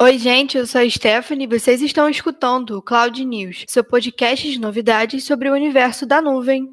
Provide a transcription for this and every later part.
Oi, gente, eu sou a Stephanie e vocês estão escutando o Cloud News, seu podcast de novidades sobre o universo da nuvem.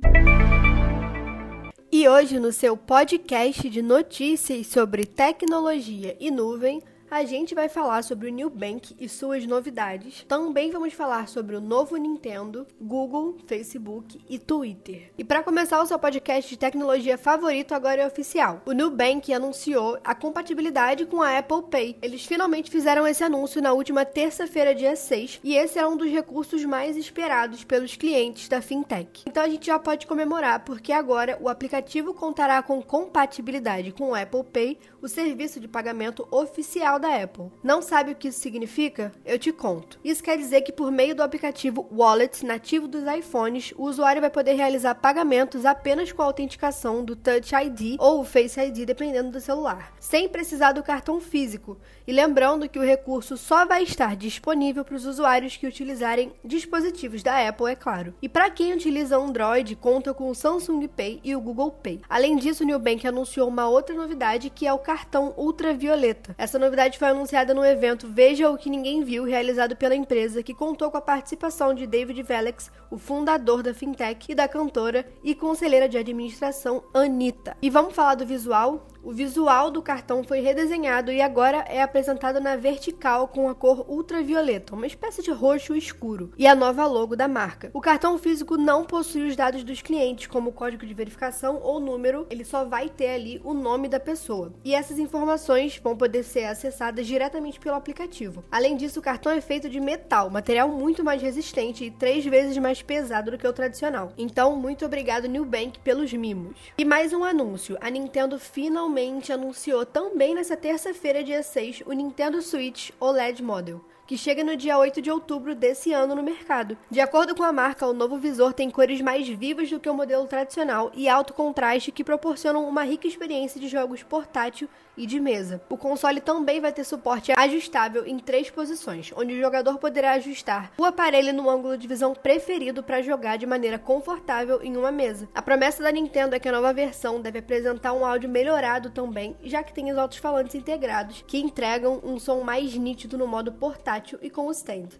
E hoje, no seu podcast de notícias sobre tecnologia e nuvem, a gente vai falar sobre o New Bank e suas novidades. Também vamos falar sobre o novo Nintendo, Google, Facebook e Twitter. E para começar o seu podcast de tecnologia favorito, agora é oficial. O New Bank anunciou a compatibilidade com a Apple Pay. Eles finalmente fizeram esse anúncio na última terça-feira, dia 6, e esse é um dos recursos mais esperados pelos clientes da fintech. Então a gente já pode comemorar porque agora o aplicativo contará com compatibilidade com o Apple Pay, o serviço de pagamento oficial da Apple. Não sabe o que isso significa? Eu te conto. Isso quer dizer que por meio do aplicativo Wallet nativo dos iPhones, o usuário vai poder realizar pagamentos apenas com a autenticação do Touch ID ou Face ID, dependendo do celular, sem precisar do cartão físico. E lembrando que o recurso só vai estar disponível para os usuários que utilizarem dispositivos da Apple, é claro. E para quem utiliza Android, conta com o Samsung Pay e o Google Pay. Além disso, o Nubank anunciou uma outra novidade que é o cartão ultravioleta. Essa novidade novidade foi anunciada no evento Veja o que Ninguém Viu, realizado pela empresa, que contou com a participação de David Velix, o fundador da fintech, e da cantora e conselheira de administração Anitta. E vamos falar do visual? O visual do cartão foi redesenhado e agora é apresentado na vertical com a cor ultravioleta, uma espécie de roxo escuro, e a nova logo da marca. O cartão físico não possui os dados dos clientes, como código de verificação ou número, ele só vai ter ali o nome da pessoa. E essas informações vão poder ser acessadas diretamente pelo aplicativo. Além disso, o cartão é feito de metal, material muito mais resistente e três vezes mais pesado do que o tradicional. Então, muito obrigado Nubank pelos mimos. E mais um anúncio: a Nintendo finalmente finalmente anunciou também nessa terça-feira, dia 6, o Nintendo Switch OLED Model que chega no dia 8 de outubro desse ano no mercado. De acordo com a marca, o novo visor tem cores mais vivas do que o modelo tradicional e alto contraste que proporcionam uma rica experiência de jogos portátil e de mesa. O console também vai ter suporte ajustável em três posições, onde o jogador poderá ajustar o aparelho no ângulo de visão preferido para jogar de maneira confortável em uma mesa. A promessa da Nintendo é que a nova versão deve apresentar um áudio melhorado também, já que tem os altos-falantes integrados, que entregam um som mais nítido no modo portátil e com.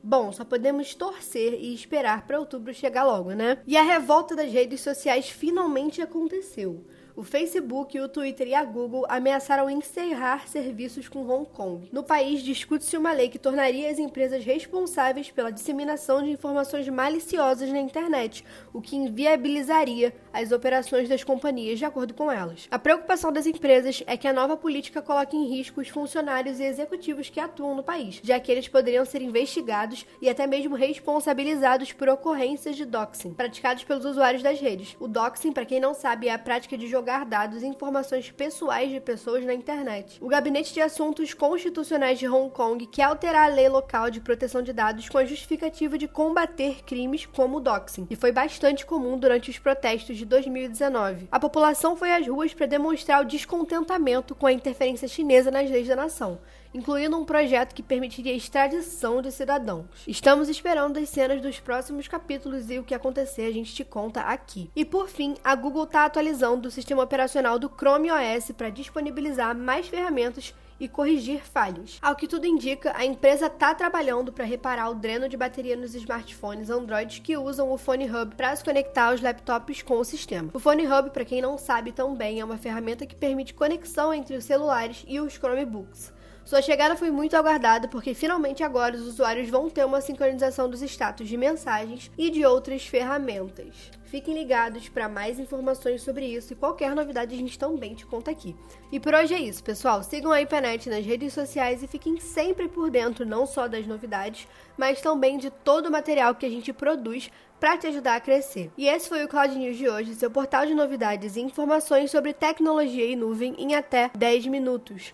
Bom, só podemos torcer e esperar para outubro chegar logo, né? E a revolta das redes sociais finalmente aconteceu o Facebook, o Twitter e a Google ameaçaram encerrar serviços com Hong Kong. No país, discute-se uma lei que tornaria as empresas responsáveis pela disseminação de informações maliciosas na internet, o que inviabilizaria as operações das companhias de acordo com elas. A preocupação das empresas é que a nova política coloque em risco os funcionários e executivos que atuam no país, já que eles poderiam ser investigados e até mesmo responsabilizados por ocorrências de doxing praticados pelos usuários das redes. O doxing, para quem não sabe, é a prática de jogar divulgar dados e informações pessoais de pessoas na internet. O Gabinete de Assuntos Constitucionais de Hong Kong quer alterar a lei local de proteção de dados com a justificativa de combater crimes como o doxing, e foi bastante comum durante os protestos de 2019. A população foi às ruas para demonstrar o descontentamento com a interferência chinesa nas leis da nação incluindo um projeto que permitiria a extradição de cidadãos. Estamos esperando as cenas dos próximos capítulos e o que acontecer a gente te conta aqui. E por fim, a Google está atualizando o sistema operacional do Chrome OS para disponibilizar mais ferramentas e corrigir falhas. Ao que tudo indica, a empresa está trabalhando para reparar o dreno de bateria nos smartphones Android que usam o Phone Hub para se conectar aos laptops com o sistema. O Phone Hub, para quem não sabe também, é uma ferramenta que permite conexão entre os celulares e os Chromebooks. Sua chegada foi muito aguardada porque finalmente agora os usuários vão ter uma sincronização dos status de mensagens e de outras ferramentas. Fiquem ligados para mais informações sobre isso e qualquer novidade a gente também te conta aqui. E por hoje é isso, pessoal. Sigam a IPNET nas redes sociais e fiquem sempre por dentro não só das novidades, mas também de todo o material que a gente produz para te ajudar a crescer. E esse foi o Cloud News de hoje, seu portal de novidades e informações sobre tecnologia e nuvem em até 10 minutos.